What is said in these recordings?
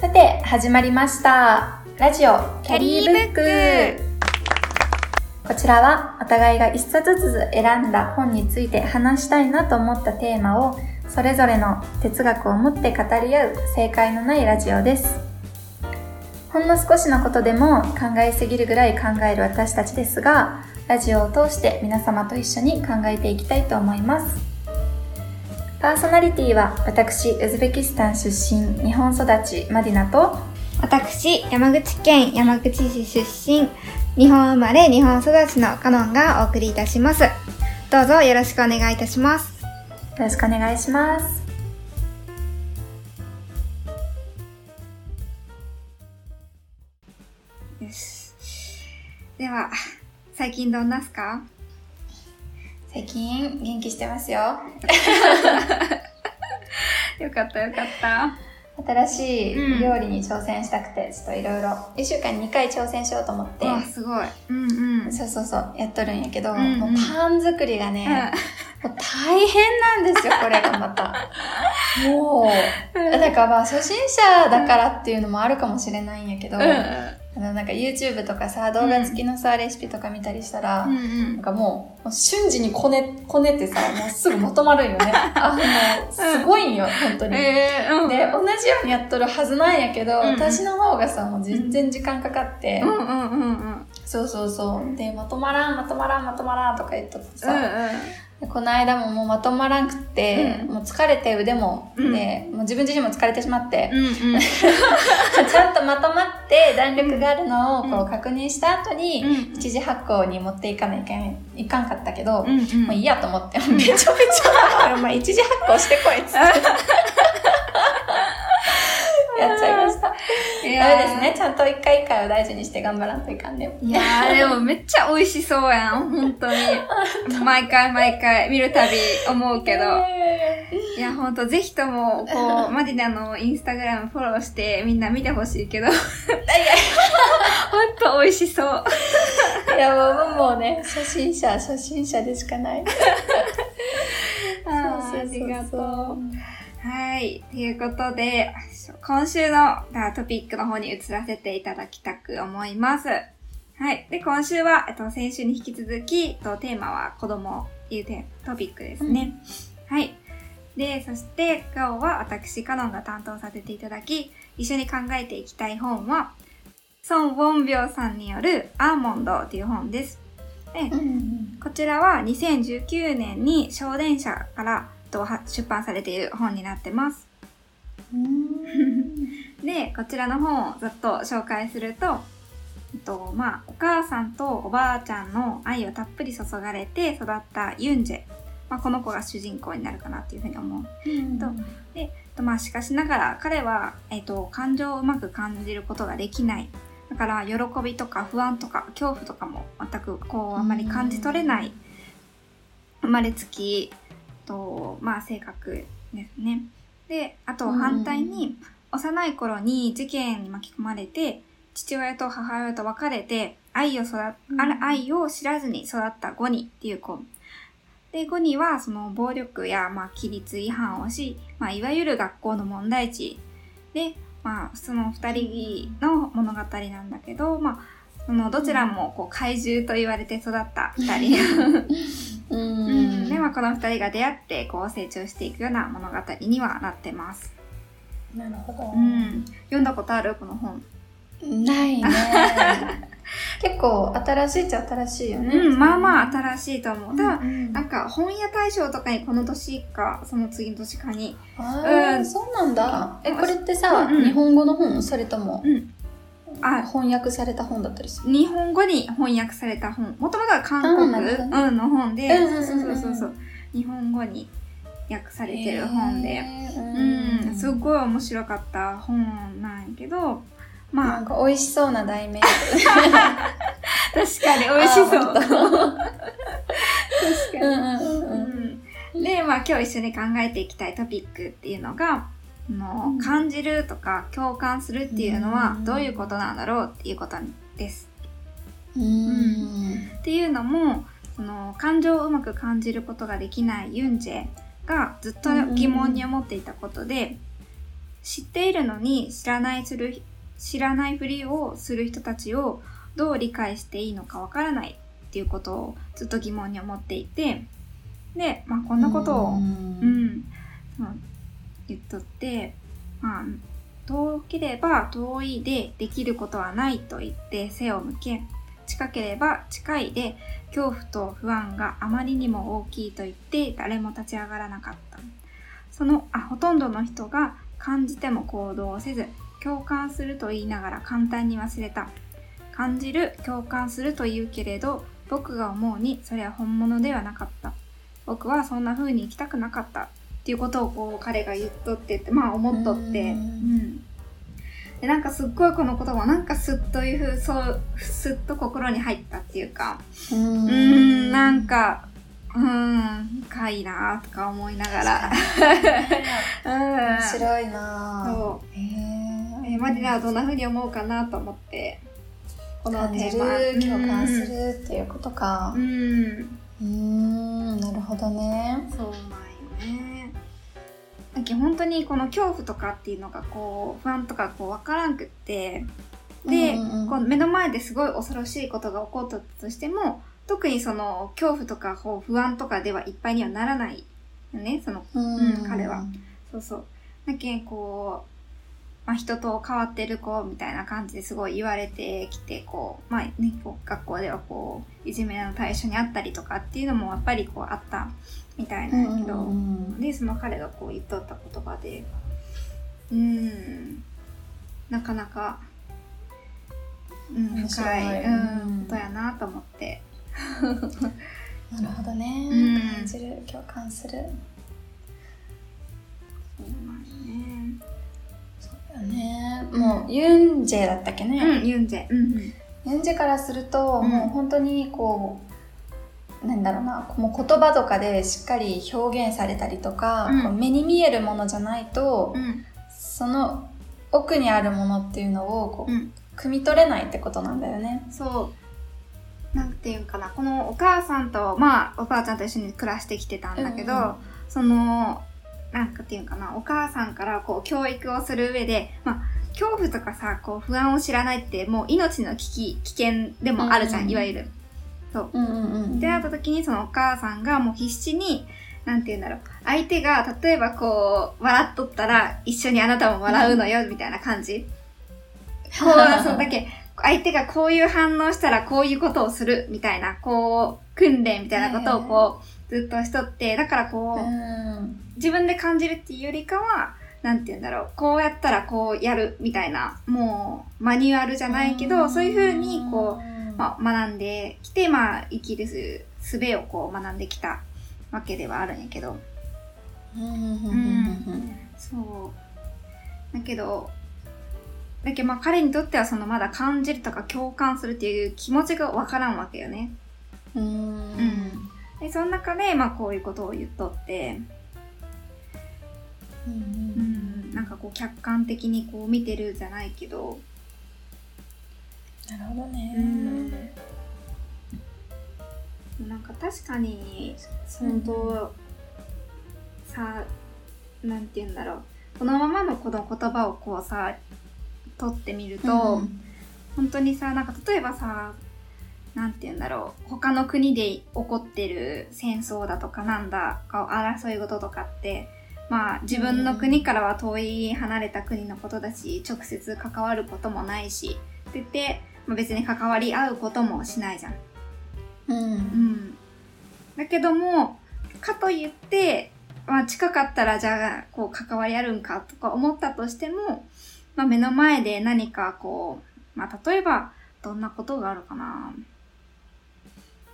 さて、始まりました。ラジオキャリーブック。こちらはお互いが一冊ずつ選んだ本について話したいなと思ったテーマをそれぞれの哲学を持って語り合う正解のないラジオです。ほんの少しのことでも考えすぎるぐらい考える私たちですが、ラジオを通して皆様と一緒に考えていきたいと思います。パーソナリティは私、ウズベキスタン出身、日本育ち、マディナと、私、山口県山口市出身、日本生まれ日本育ちのカノンがお送りいたします。どうぞよろしくお願いいたします。よろしくお願いします。よし。では、最近どんなっすか？最近、元気してますよ。よかったよかった。新しうんい料理に挑戦したくて、ちょっといろいろ、1週間に2回挑戦しようと思って、わ、すごい。うんうん。そうそうそう、やっとるんやけど、うんうんもうパン作りがね、もう大変なんですよ、これがまた。もう、だからまあ初心者だからっていうのもあるかもしれないんやけど、うんあのなんか YouTube とかさ、動画付きのさ、レシピとか見たりしたら、うんうなんん。かもう、もう瞬時にこね、こねてさ、もうすぐまとまるんよね。あの、すごいんよ、本当に。えー、うん。で、同じようにやっとるはずなんやけど、うんうん私の方がさ、もう全然時間かかって、うんうんうんうん。そうそうそう。で、まとまらん、まとまらん、まとまらんとか言っとってさ、うんでこの間ももうまとまらんくって、うんもう疲れて腕も、うんで、もう自分自身も疲れてしまって、うん。うんうん。ちゃんとまとまって弾力があるのをこうう確認した後に、うん一次発酵に持っていかないかんいかんかったけど、うんうん。もういいやと思って、めちゃめちゃ、お前一次発酵してこいっつって。やっちゃいました。いダメですね。ちゃんと一回一回を大事にして頑張らんといかんね。いやー、でもめっちゃ美味しそうやん、本当に。毎回毎回見るたび思うけど。いや、ほんと、ぜひとも、こう、マディナのインスタグラムフォローしてみんな見てほしいけど。ほんと美味しそう。いやもう、もうね、初心者、初心者でしかない。あありがとう。はい。ということで、今週のあトピックの方に移らせていただきたく思います。はい。で、今週は、えっと、先週に引き続き、と、テーマは子供っていうテトピックですね。はい。で、そして今日は私、カノンが担当させていただき、一緒に考えていきたい本は、孫ウォンビョウさんによるアーモンドという本です。で、うんこちらは2019年に小電社から出版されている本になってます。うん。で、こちらの本をざっと紹介すると、と、まあ、お母さんとおばあちゃんの愛をたっぷり注がれて育ったユンジェ。まあ、この子が主人公になるかなっていうふうに思う。うんとえっと、まあ、しかしながら彼は、えっと、感情をうまく感じることができない。だから、喜びとか不安とか恐怖とかも全くこう、あんまり感じ取れない生まれつきと、まあ、性格ですね。で、あと反対に、幼い頃に事件に巻き込まれて、父親と母親と別れて、愛を育っ、うん愛を知らずに育ったゴニっていう子。で、ゴニはその暴力や、まあ、規律違反をし、まあ、いわゆる学校の問題児で、まあ、その二人の物語なんだけど、まあ、そのどちらもこう怪獣と言われて育った二人。ううんん。で、まあ、この二人が出会ってこう成長していくような物語にはなってます。なるほど。うん。読んだことある？この本。ないね。結構新しいっちゃ新しいよね。うん、まあまあ新しいと思う。ただ、うんなんか本屋大賞とかにこの年か、その次の年かに。あーうんそうなんだ。え、うんこれってさ、うんうん日本語の本？それとも、うん。あ、翻訳された本だったりする日本語に翻訳された本。もともとは韓国、うん、の本で、そうそうそうそう。日本語に訳されてる本で。うん、すっごい面白かった本なんやけど、まあ、なんか美味しそうな題名。確かに美味しそう。確かに。うんで、まあ今日一緒に考えていきたいトピックっていうのが、あのうん。感じるとか共感するっていうのはうん。どういうことなんだろうっていうことです。うん。っていうのも、その感情をうまく感じることができないユンジェがずっと疑問に思っていたことで、知っているのに知らないする、知らないふりをする人たちをどう理解していいのかわからないっていうことをずっと疑問に思っていて、で、まあこんなことを、ううんん、その言っとって、まあ、遠ければ遠いでできることはないと言って背を向け、近ければ近いで恐怖と不安があまりにも大きいと言って誰も立ち上がらなかった。そのあほとんどの人が感じても行動をせず、共感すると言いながら簡単に忘れた。感じる、共感すると言うけれど、僕が思うにそれは本物ではなかった。僕はそんな風に生きたくなかった。っていうことをこう彼が言っとってって、まあ思っとって。ううんん。で、なんかすっごいこの言葉なんかすっというふう、そう、すっと心に入ったっていうか、ううーん、なんか、うーん、深いなとか思いながら。うん。面白いなぁそへう。えマリナはどんな風に思うかなと思って、この感じるテーマ。共感するっていうことかうん。うんなるほどねそうなんよね。だけど本当にこの恐怖とかっていうのがこう不安とかこう分からんくってで、うんうんうん。こう目の前ですごい恐ろしいことが起こったとしても特にその恐怖とかこう不安とかではいっぱいにはならないよねそのうん彼は。そうそう。だけんこう、まあ、人と変わってる子みたいな感じですごい言われてきてこうまあねこう学校ではこういじめの対象にあったりとかっていうのもやっぱりこうあったみたいなんやけど、うんうん。でその彼がこう言っとった言葉でうーんなかなか、うん、深い、いうんうん。ことやなと思って。なるほどね、うん。感じる。共感する。そうなんよね。そうだね。もうユンジェだったっけね、うんユンジェ。うんうん。ユンジェからすると、うん。もう本当にこうなんだろうなもう言葉とかでしっかり表現されたりとか、うん。こう目に見えるものじゃないと、うん。その奥にあるものっていうのをこう、うん。汲み取れないってことなんだよね。そう。なんていうんかなこのお母さんとまあおばあちゃんと一緒に暮らしてきてたんだけど、うんうんそのなんかっていうんかなお母さんからこう教育をする上でまあ恐怖とかさこう不安を知らないってもう命の危機危険でもあるじゃん、うん。いわゆる。そう。うんうんうん。出会った時にそのお母さんがもう必死になんて言うんだろう。相手が例えばこう笑っとったら一緒にあなたも笑うのよみたいな感じ。こう、そうだけ、相手がこういう反応したらこういうことをするみたいな、こう、訓練みたいなことをこう、ずっとしとって、だからこう、うん。自分で感じるっていうよりかは、なんて言うんだろう、こうやったらこうやるみたいな、もう、マニュアルじゃないけど、そういう風にこう、まあ、学んできて、まあ、生きるす術をこう学んできたわけではあるんやけど、うんそう。だけど、だけどまあ彼にとってはそのまだ感じるとか共感するっていう気持ちがわからんわけよね。うん。うん。うんで、その中でまあこういうことを言っとって、うんううんん、なんかこう客観的にこう見てるじゃないけど、なるほどね。なんか確かに、本当、さ、なんて言うんだろう。このままのこの言葉をこうさ、取ってみると、うん本当にさなんか例えばさなんて言うんだろう他の国で起こってる戦争だとかなんだか争い事とかってまあ自分の国からは遠い離れた国のことだし直接関わることもないしって言って、まあ、別に関わり合うこともしないじゃん。うん。うん、だけどもかといって、まあ、近かったらじゃあこう関わりあるんかとか思ったとしても、まあ、目の前で何かこう、まあ、例えばどんなことがあるかな。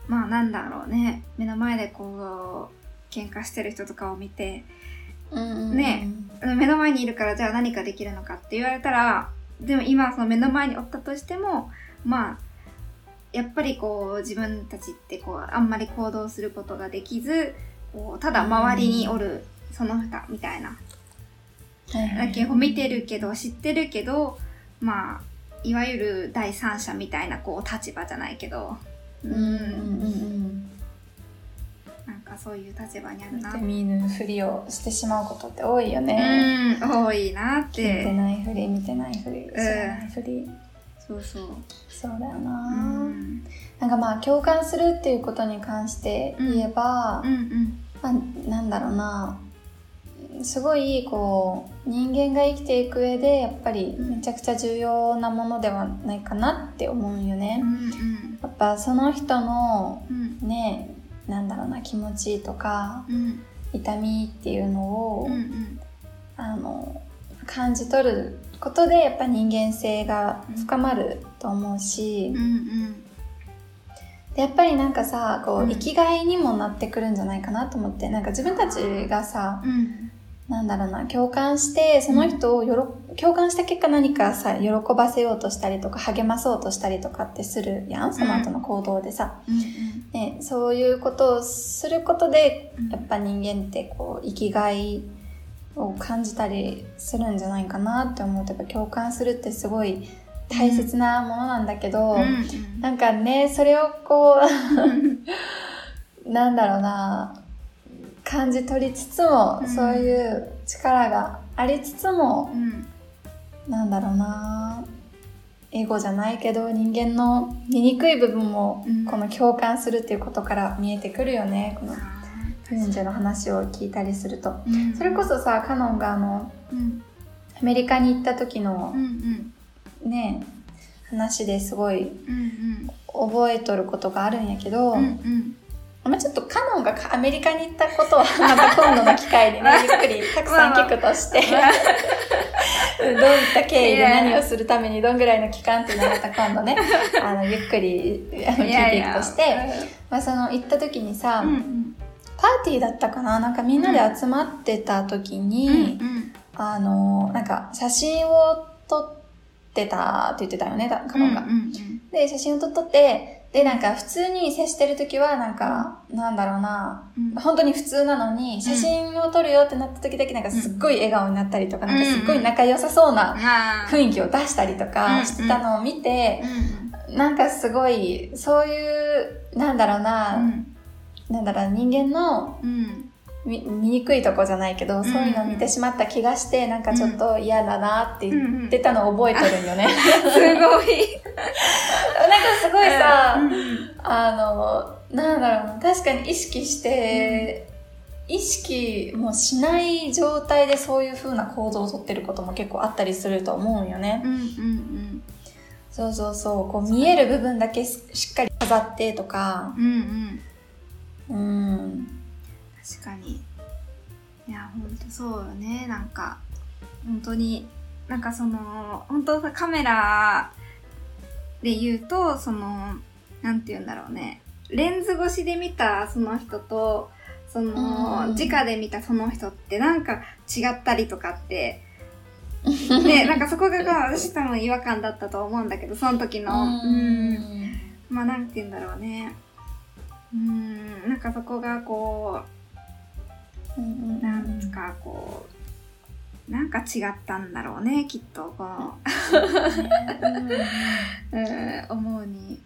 まあなんだろうね。目の前でこう喧嘩してる人とかを見てうん。ね。目の前にいるからじゃあ何かできるのかって言われたらでも今その目の前におったとしてもまあやっぱりこう自分たちってこうあんまり行動することができずこうただ周りにおるその他みたいなだけど見てるけど知ってるけどまあいわゆる第三者みたいなこう立場じゃないけど。うん。なんかがそういう立場にあるな。見て見ぬふりをしてしまうことって多いよね。うん多いなって。てないふり、見てないふり、知らないふり。そうそう。そうだような、ん。なんかまあ共感するっていうことに関して言えば、うんうん。まあ、なんだろうな。すごいこう人間が生きていく上でやっぱりめちゃくちゃ重要なものではないかなって思うよね。うんやっぱその人のうんうん。ねなんだろうな気持ちとかうん。痛みっていうのを、うんうん。あの感じ取ることでやっぱ人間性が深まると思うし、うんうん。でやっぱりなんかさこう生きがいにもなってくるんじゃないかなと思ってなんか自分たちがさうん。なんだろうな共感してその人をよろ共感した結果何かさ喜ばせようとしたりとか励まそうとしたりとかってするやんその後の行動でさ、うん。ね、そういうことをすることでうん。やっぱ人間ってこう生きがいを感じたりするんじゃないかなって思うとやっぱ共感するってすごい大切なものなんだけど、うん。なんかねそれをこうなんだろうな感じ取りつつも、うん。そういう力がありつつもうん。なんだろうなエゴじゃないけど人間の醜い部分もうん。この共感するっていうことから見えてくるよねこのの話を聞いたりすると。ーうん。それこそさカノンがあのうん。アメリカに行った時のうんうん。ね話ですごいうん覚えとることがあるんやけど、うんうん。まあ、ちょっとカノンがアメリカに行ったことはまた今度の機会にね ゆっくりたくさん聞くとして。どういった経緯で何をするためにどんぐらいの期間っていうのをまた今度ね あのゆっくり聞いていくとして。まあ、その行った時にさ、うんうんパーティーだったかな？なんかみんなで集まってた時に、うんあのなんか写真を撮ってたって言ってたよね？カノンが。うんうんで写真を撮ってでなんか普通に接してる時はなんか、なんだろうな。うん。本当に普通なのに写真を撮るよってなった時だけなんかすっごい笑顔になったりとか、なんかすっごい仲良さそうな雰囲気を出したりとかしてたのを見て、なんかすごいそういうなんだろうな、うんなんだろう人間のうん。み醜いとこじゃないけど、そういうのを見てしまった気がしてなんかちょっと嫌だなって言ってたのを覚えてるんよね。すごい。なんかすごいさ、うんうん。あの、なんだろうな、確かに意識して、意識もしない状態でそういう風な行動をとってることも結構あったりすると思うんよね。うんうんそうそうそう、こう見える部分だけししっかり飾ってとか、うんうんうん。うん、確かに。いやほんとそうよね。なんか本当に。なんかその本当さカメラで言うとそのなんて言うんだろうね。レンズ越しで見たその人とその、うん。直で見たその人ってなんか違ったりとかって。ね なんかそこが私多分違和感だったと思うんだけどその時の。うん。まあなんて言うんだろうねうんなんかそこがこううんなんつかこうなんか違ったんだろうねきっとこの、うん、思うに。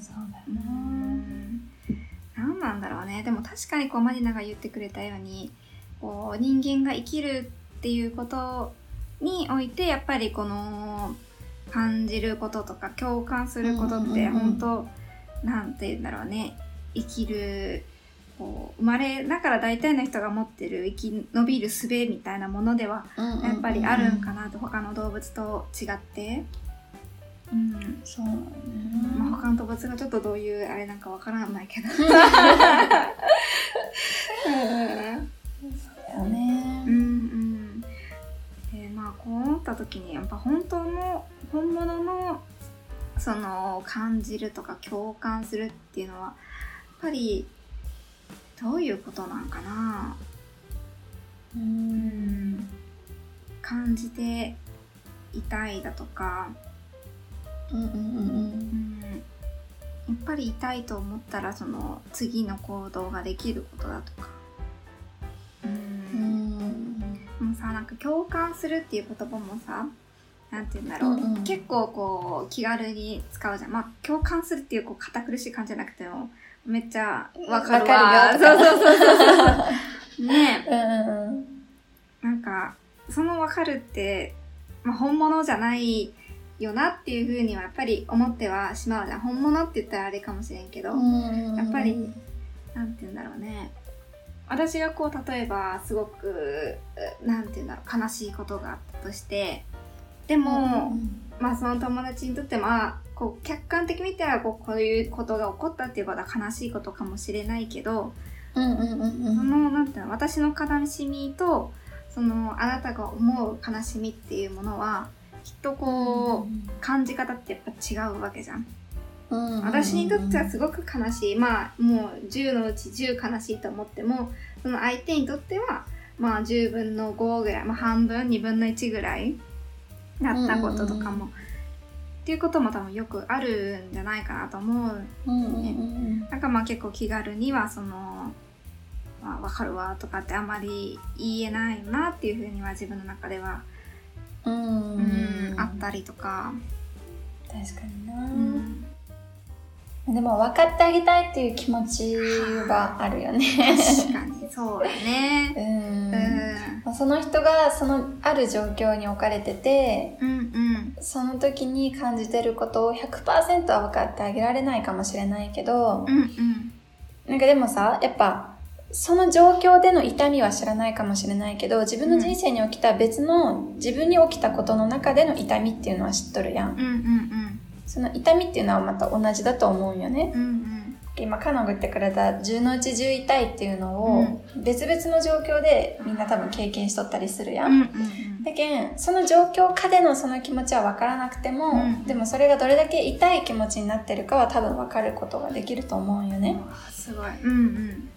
そうだな。ん何なんだろうね。でも確かにこうマリナが言ってくれたようにこう人間が生きるっていうことにおいてやっぱりこの感じることとか共感することってうんうんうん本当、なんて言うんだろうね生きるこう生まれながら大体の人が持ってる生き延びる術みたいなものではやっぱりあるんかなと他の動物と違って。うんそうまあ、ね。他の動物がちょっとどういうあれなんかわからないけど。そうだよねうんうん。でまあこう思った時にやっぱ本当の本物のその感じるとか共感するっていうのはやっぱりどういうことなんかな？ううんん。感じていたいだとか。うんうんうんうんやっぱり痛いと思ったらその次の行動ができることだとか。ううんんもうさなんか共感するっていう言葉もさなんて言うんだろう、うんうん結構こう気軽に使うじゃんまあ共感するっていうこう堅苦しい感じじゃなくてもめっちゃわかるわわ。かるよそうそうそうそう。ねうんうんうん。なんか、そのわかるって、まあ、本物じゃないよなっていうふうにはやっぱり思ってはしまうじゃん。本物って言ったらあれかもしれんけど、やっぱりなんて言うんだろうね。私がこう、例えば、すごく、なんて言うんだろう、悲しいことがあったとして、でも、まあその友達にとっても、あこう、客観的に見たらこう、こういうことが起こったっていうことは悲しいことかもしれないけど、うんうんうんうんその、なんていうの、私の悲しみと、その、あなたが思う悲しみっていうものは、きっとこう、感じ方ってやっぱ違うわけじゃん。うん私にとってはすごく悲しい。まあ、もう10のうち10悲しいと思っても、その相手にとっては、まあ10分の5ぐらい、まあ半分、2分の1ぐらいだったこととかも、っていうことも多分よくあるんじゃないかなと思う。うんうんうん。なんかまあ結構気軽にはその、まあわかるわとかってあまり言えないなっていうふうには自分の中では、うん。うん、あったりとか、確かにな、うんでも分かってあげたいっていう気持ちはあるよね。確かにそうだね。うん。うん。まあその人がそのある状況に置かれててうんうん。その時に感じてることを100%は分かってあげられないかもしれないけどうんうん。なんかでもさやっぱその状況での痛みは知らないかもしれないけど自分の人生に起きた別の自分に起きたことの中での痛みっていうのは知っとるやんうんうんその痛みっていうのはまた同じだと思うんよね。うんうん。今カノが言ってくれた10のうち10痛いっていうのを別々の状況でみんな多分経験しとったりするやん、うんうんだけんその状況下でのその気持ちは分からなくても、うん。でもそれがどれだけ痛い気持ちになってるかは多分分かることができると思うんよね。すごい。うん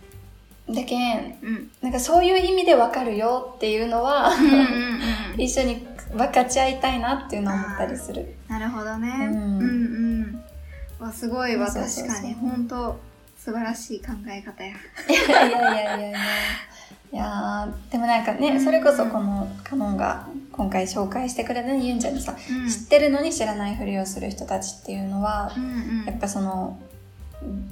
うん。だけんうん。なんかそういう意味で分かるよっていうのは 一緒に分かち合いたいなっていうのを思ったりする。なるほどね。うん。うんうん。わすごいわ。確かに。本当素晴らしい考え方や。いやいやいやいやいや。いやーでもなんかね、うん。それこそこのカノンが今回紹介してくれたユンちゃんにさ、うん。知ってるのに知らないふりをする人たちっていうのはう、んうん。やっぱそのうん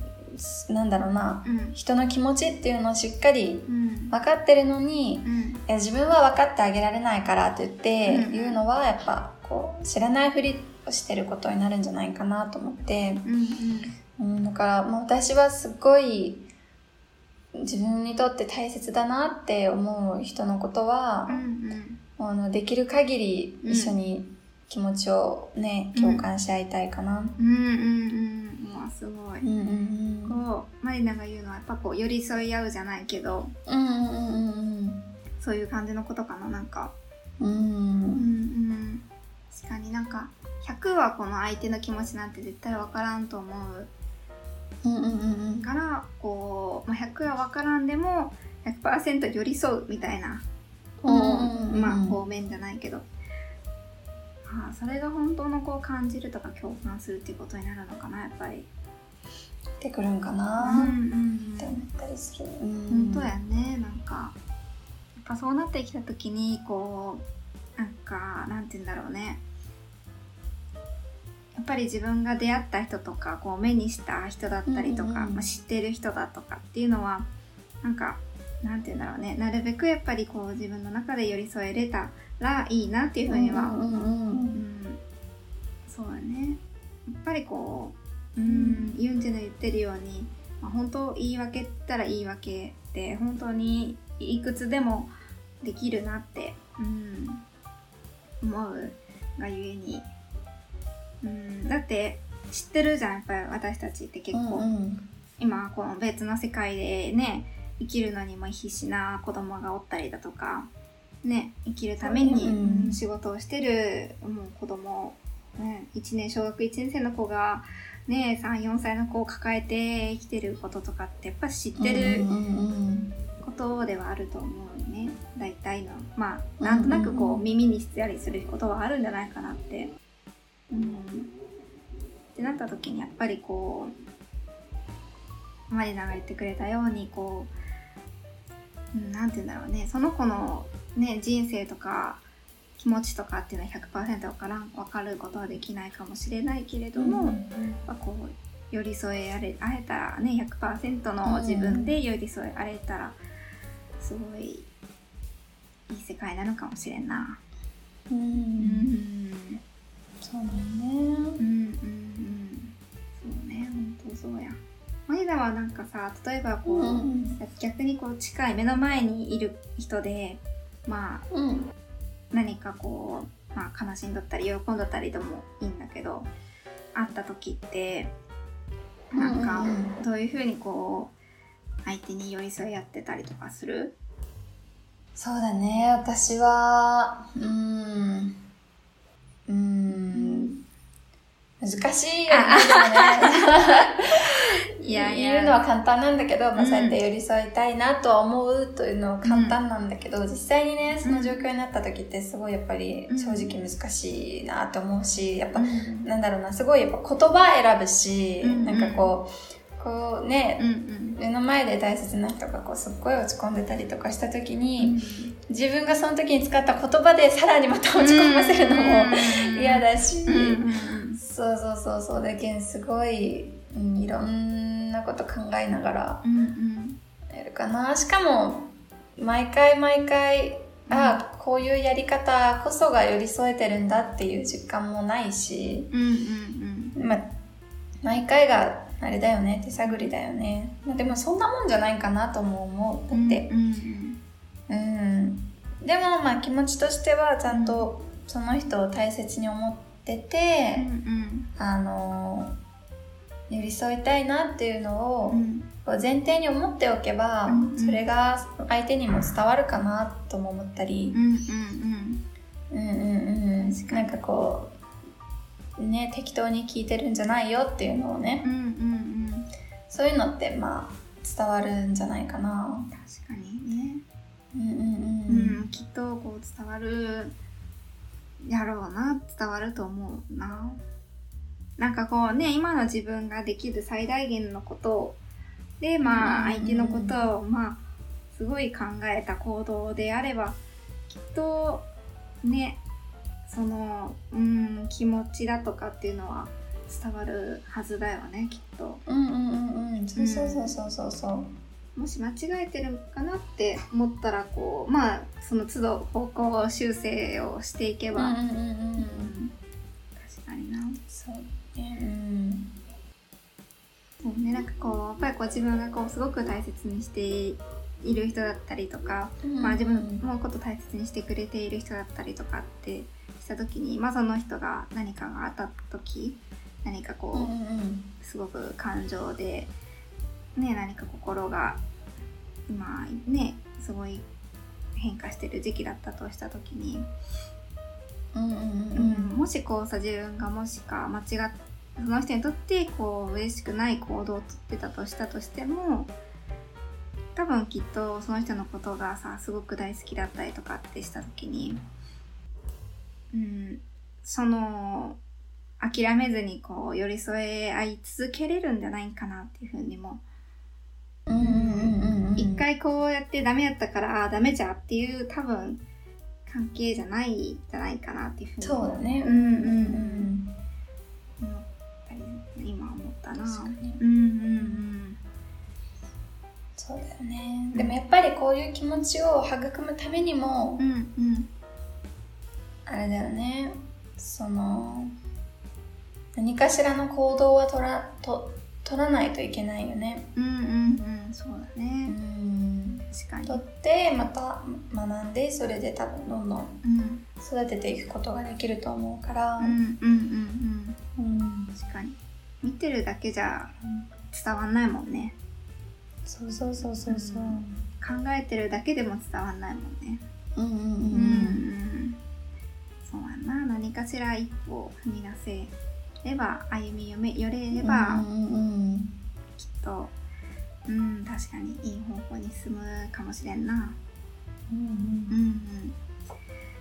なんだろうなうん。人の気持ちっていうのをしっかりうん。分かってるのにうん。いや自分は分かってあげられないからって言ってうん言うのはやっぱこう知らないふりをしてることになるんじゃないかなと思って、うんうん、だからもう私はすごい自分にとって大切だなって思う人のことはうんう、ん。あのできる限り一緒に気持ちをね、共感し合いたいかな。うんうんうんすごい。うんうんうん。こうマリナが言うのはやっぱこう寄り添い合うじゃないけどうんうんうんそういう感じのことかななんか。うんうん。うんうん。確かになんか100はこの相手の気持ちなんて絶対分からんと思う。うんうんうんうん。からこう、まあ、100は分からんでも100%寄り添うみたいなうんうんまあ方面じゃないけど、ああそれが本当のこう感じるとか共感するっていうことになるのかなやっぱり。ってくるんかうんなうん。って思ったりする。本当やねなんか。やっぱそうなってきた時にこうなんかなんて言うんだろうね。やっぱり自分が出会った人とかこう目にした人だったりとか、まあ、知ってる人だとかっていうのはなんかなんて言うんだろうね。なるべくやっぱりこう自分の中で寄り添えれたらいいなっていうふうには、う。んうそうだね。やっぱりこう、うん、ユンジェの言ってるように、まあ、本当言い訳ったら言い訳って本当にいくつでもできるなって、うん、思うがゆえに、うん、だって知ってるじゃんやっぱり私たちって結構、うんうん。今この別の世界でね生きるのにも必死な子供がおったりだとかね生きるために仕事をしてるもう子供、ね、1年小学1年生の子がね34歳の子を抱えて生きてることとかってやっぱ知ってることではあると思うよね。大体の。まあなんとなくこう耳にしたりすることはあるんじゃないかなって。うん、ってなった時にやっぱりこうマリナが言ってくれたようにこう、うん、なんて言うんだろうね。その子の、ね、人生とか気持ちとかっていうのは100%わからん分かることはできないかもしれないけれども、やっぱこう寄り添えられ会えたらね100%の自分で寄り添えられたらすごいいい世界なのかもしれんな。うん、うん。そうだね。うんうんうん。そうね本当そうや。マイダはなんかさ例えばこう、うん。逆にこう近い目の前にいる人でまあうん何かこう、まあ、悲しんどったり喜んどったりでもいいんだけど会った時ってなんかどういうふうにこう相手に寄り添い合ってたりとかする？そうだね。私はうーん。うーん。難しいよね 言うのは簡単なんだけど、まあ、うんそうやって寄り添いたいなとは思うというのは簡単なんだけど、実際にねその状況になった時ってすごいやっぱり正直難しいなと思うしやっぱ、なんだろうなすごいやっぱ言葉選ぶし、うんなんかこうこうねうんうん。目の前で大切な人がこうすっごい落ち込んでたりとかした時うに、ん。自分がその時に使った言葉でさらにまた落ち込ませるのも嫌だし、うんうんそうそうそうそう。だけんすごい、うん、いろんなこと考えながらうんうん。やるかな。しかも毎回毎回あこういうやり方こそが寄り添えてるんだっていう実感もないし、うんうんまあ、毎回があれだよね手探りだよね、まあ、でもそんなもんじゃないかなとも思うだって、うんうん、でもまあ気持ちとしてはちゃんとその人を大切に思ってて、うんあの寄り添いたいなっていうのをうん。こう前提に思っておけば、うんそれが相手にも伝わるかなとも思ったり。う、んうんうん。うんうん確かに。なんかこうね適当に聞いてるんじゃないよっていうのをね。うんうんうん。そういうのってまあ伝わるんじゃないかな。確かにね。うんうんううん。ん、きっとこう伝わるやろうな伝わると思うななんかこうね今の自分ができる最大限のことでまあうん。相手のことをまあすごい考えた行動であればきっとねそのうん気持ちだとかっていうのは伝わるはずだよねきっと。うんうんうんうん。そうそうそうそうそう。もし間違えてるかなって思ったらこうまあその都度方向修正をしていけば、うんうん。うん。確かにな。そうねうん。そうねなんかこうやっぱりこう自分がこうすごく大切にしている人だったりとか、まあ、自分のこと大切にしてくれている人だったりとかってした時に、まあ、その人が何かがあった時何かこう、うんうんうん。すごく感情で、ね、何か心が今ねすごい変化してる時期だったとした時に、うんうんううんんもしこうさ自分がもしか間違っその人にとってこう嬉しくない行動をとってたとしたとしても多分きっとその人のことがさすごく大好きだったりとかってした時に、うん、その諦めずにこう寄り添え合い続けれるんじゃないかなっていうふうにもうんうんうんうん一回こうやってダメやったからあーダメじゃっていう多分関係じゃないんじゃないかなっていうふうにそうだね。うんうんうん。思ったり今思ったな。確かに。うんうんそうだよね。でもやっぱりこういう気持ちを育むためにもうんうんうんあれだよね。その何かしらの行動は取らと取らないといけないよね。うんうんうん。そうだうねん確かに。取ってまた学んでそれで多分どんどんうん。育てていくことができると思うから。うんうんうんうん。うん。確かに。見てるだけじゃ伝わんないもんね。そうそうそうそうそう。考えてるだけでも伝わんないもんね。うんうんうんうん。うんそうやな。何かしら一歩踏み出せれば歩み寄れれば、うんうんうん。きっとうん確かにいい方向に進むかもしれんな。うんうん。うん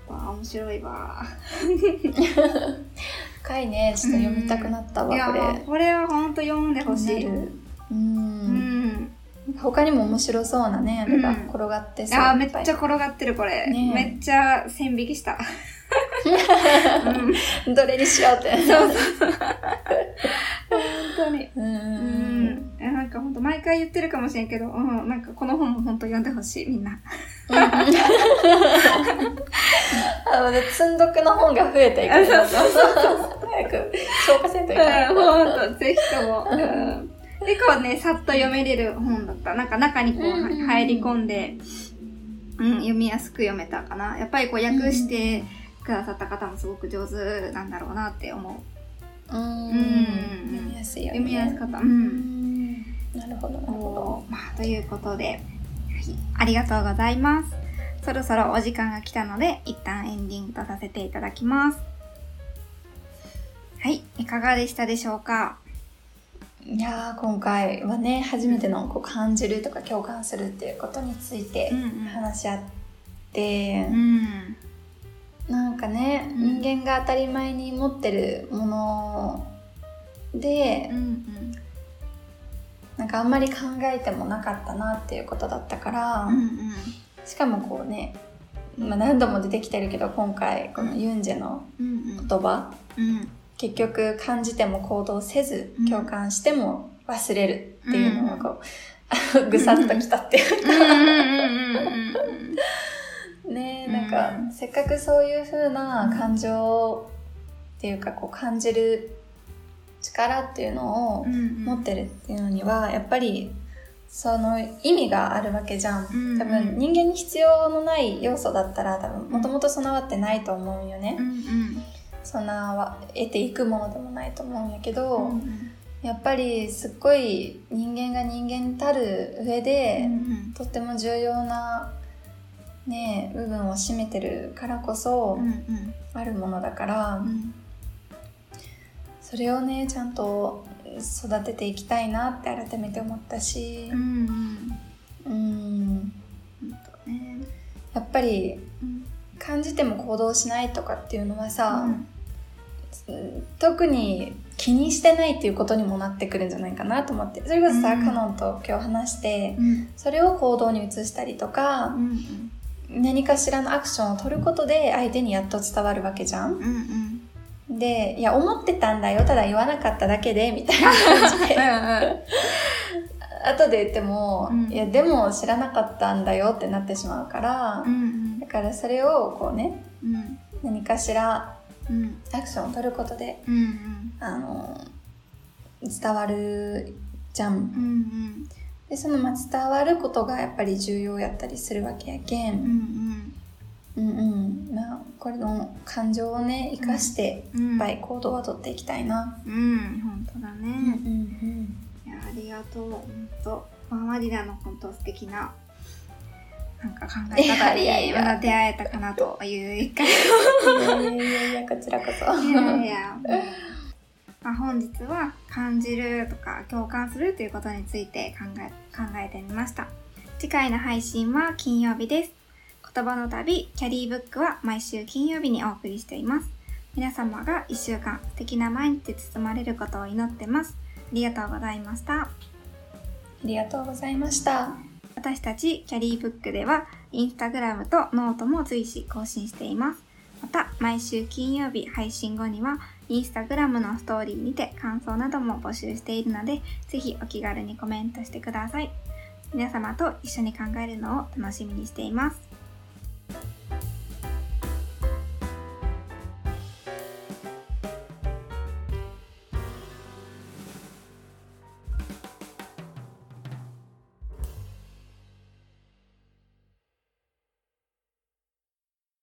うん。わあ面白いわ。深いねちょっと読みたくなったわ、いやこれ。これは本当読んでほしい。気になる。ううん。ん他にも面白そうなねあれがうん。転がってさ、あーめっちゃい転がってるこれ、ねえ。めっちゃ線引きした、どれにしようって。そうそうかほんと毎回言ってるかもしれんけど、うん、なんかこの本も本当読んでほしい、みんな。あのね、積んどくの本が増えていく。あそう早く消化せんといけない。うん、ぜひとも。うん。結構ね、さっと読めれる本だった。なんか中にこう入り込んで、うん、読みやすく読めたかな。やっぱりこう訳してくださった方もすごく上手なんだろうなって思う。うんうん読みやすいよね。読みやすかった。う。うんるほど、なるほおまあ、ということで、はい、ありがとうございます。そろそろお時間が来たので、一旦エンディングとさせていただきます。はい、いかがでしたでしょうか？ど。いやー、今回はね、初めてのこう感じるとか共感するっていうことについて話し合って、うん。なんかね、うん人間が当たり前に持ってるものでうん、うん。なんかあんまり考えてもなかったなっていうことだったから、うんうん。しかもこうね、まあ、何度も出てきてるけど今回このユンジェのうん言葉うん。結局感じても行動せずうん。共感しても忘れるっていうのがこう、ぐさっときたっていううんうんうんねうん なんか、せっかくそういう風な感情っていうかこう感じる力っていうのをうんうん。持ってるっていうのにはやっぱりその意味があるわけじゃん。うんうん多分人間に必要のない要素だったら多分もともと備わってないと思うよね。うんうん。そんなは得ていくものでもないと思うんやけど、うんやっぱりすっごい人間が人間たる上で、うんとっても重要なね部分を占めてるからこそ、うんうんあるものだから、うんそれをねちゃんと育てていきたいなって改めて思ったし。うん。やっぱりうん。感じても行動しないとかっていうのはさ、うん特に気にしてないっていうことにもなってくるんじゃないかなと思って。それこそさ、うんカノンと今日話してうん。それを行動に移したりとかう、ん。何かしらのアクションを取ることで相手にやっと伝わるわけじゃん。うんうんで、いや、思ってたんだよ、ただ言わなかっただけで、みたいな感じで、後で言っても、うん。いや、でも知らなかったんだよってなってしまうから、うんだからそれをこうね、うん。何かしらうん。アクションを取ることで、うんあの、伝わるじゃん。うんうん。で、その、まあ、伝わることがやっぱり重要やったりするわけやけ。うんんうんうん。まあ、これの感情をね、生かして、うんいっぱい行動は取っていきたいな。うん本当だうんねうんいやありがとう本当まあマリナの本当素敵ななんか考え方にまだ出会えたかなという一回いやいやこちらこそ。いやいや、まあ、本日は感じるとか共感するということについて考え考えてみました。次回の配信は金曜日です。言葉の旅キャリーブックは毎週金曜日にお送りしています。皆様が一週間素敵な毎日で包まれることを祈ってます。ありがとうございました。ありがとうございました。私たちキャリーブックではインスタグラムとノートも随時更新しています。また毎週金曜日配信後にはインスタグラムのストーリーにて感想なども募集しているのでぜひお気軽にコメントしてください。皆様と一緒に考えるのを楽しみにしています。